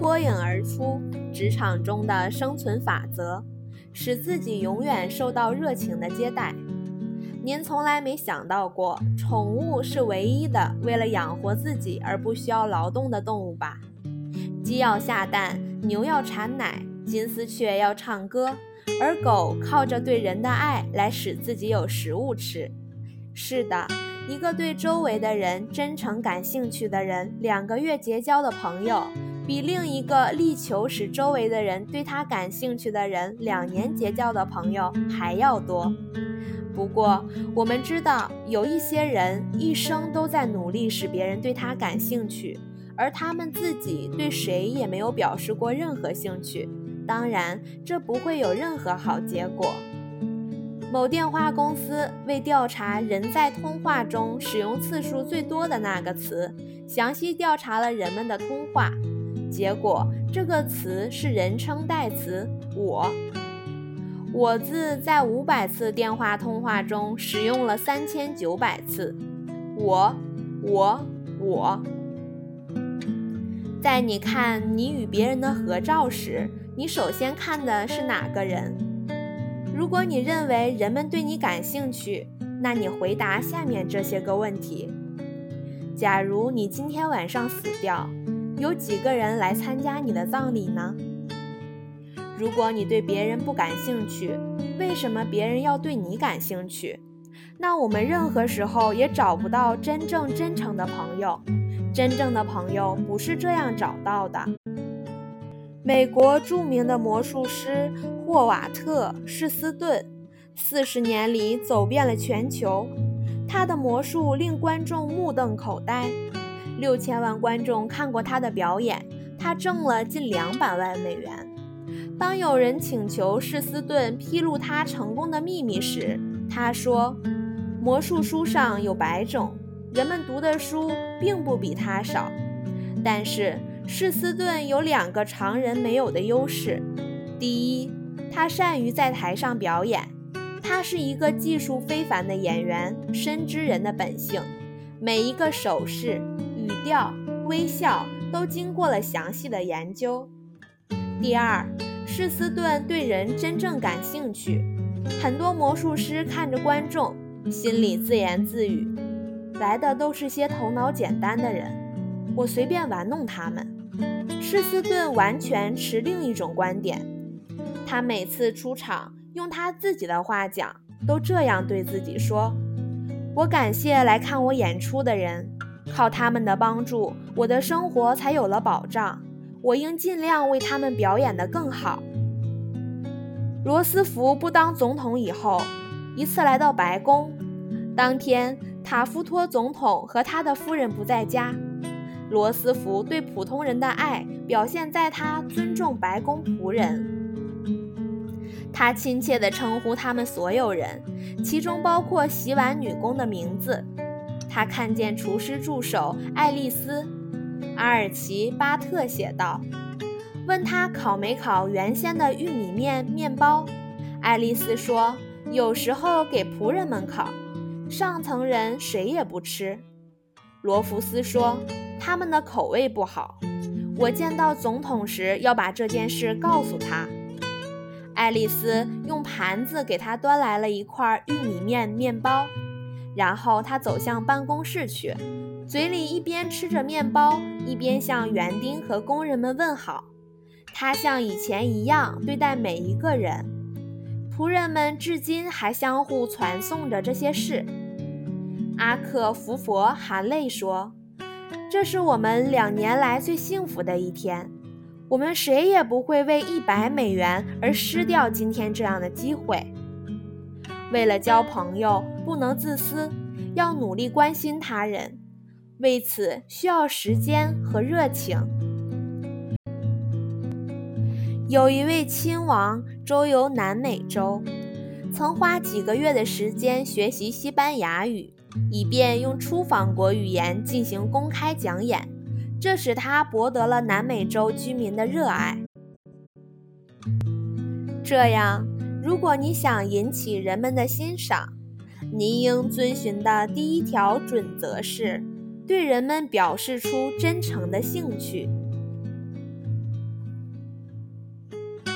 脱颖而出职场中的生存法则，使自己永远受到热情的接待。您从来没想到过，宠物是唯一的为了养活自己而不需要劳动的动物吧？鸡要下蛋，牛要产奶，金丝雀要唱歌，而狗靠着对人的爱来使自己有食物吃。是的。一个对周围的人真诚感兴趣的人，两个月结交的朋友，比另一个力求使周围的人对他感兴趣的人两年结交的朋友还要多。不过，我们知道有一些人一生都在努力使别人对他感兴趣，而他们自己对谁也没有表示过任何兴趣。当然，这不会有任何好结果。某电话公司为调查人在通话中使用次数最多的那个词，详细调查了人们的通话。结果，这个词是人称代词“我”。我字在五百次电话通话中使用了三千九百次。我，我，我。在你看你与别人的合照时，你首先看的是哪个人？如果你认为人们对你感兴趣，那你回答下面这些个问题：假如你今天晚上死掉，有几个人来参加你的葬礼呢？如果你对别人不感兴趣，为什么别人要对你感兴趣？那我们任何时候也找不到真正真诚的朋友。真正的朋友不是这样找到的。美国著名的魔术师霍瓦特·施斯顿，四十年里走遍了全球，他的魔术令观众目瞪口呆。六千万观众看过他的表演，他挣了近两百万美元。当有人请求施斯顿披露他成功的秘密时，他说：“魔术书上有百种，人们读的书并不比他少，但是。”施斯顿有两个常人没有的优势：第一，他善于在台上表演，他是一个技术非凡的演员，深知人的本性，每一个手势、语调、微笑都经过了详细的研究；第二，施斯顿对人真正感兴趣。很多魔术师看着观众，心里自言自语：“来的都是些头脑简单的人，我随便玩弄他们。”施斯顿完全持另一种观点。他每次出场，用他自己的话讲，都这样对自己说：“我感谢来看我演出的人，靠他们的帮助，我的生活才有了保障。我应尽量为他们表演得更好。”罗斯福不当总统以后，一次来到白宫，当天塔夫托总统和他的夫人不在家。罗斯福对普通人的爱表现在他尊重白宫仆人，他亲切地称呼他们所有人，其中包括洗碗女工的名字。他看见厨师助手爱丽丝·阿尔奇巴特写道，问他烤没烤原先的玉米面面包。爱丽丝说，有时候给仆人们烤，上层人谁也不吃。罗弗斯说。他们的口味不好。我见到总统时要把这件事告诉他。爱丽丝用盘子给他端来了一块玉米面面包，然后他走向办公室去，嘴里一边吃着面包，一边向园丁和工人们问好。他像以前一样对待每一个人。仆人们至今还相互传颂着这些事。阿克福佛含泪说。这是我们两年来最幸福的一天，我们谁也不会为一百美元而失掉今天这样的机会。为了交朋友，不能自私，要努力关心他人，为此需要时间和热情。有一位亲王周游南美洲，曾花几个月的时间学习西班牙语。以便用出访国语言进行公开讲演，这使他博得了南美洲居民的热爱。这样，如果你想引起人们的欣赏，您应遵循的第一条准则是对人们表示出真诚的兴趣。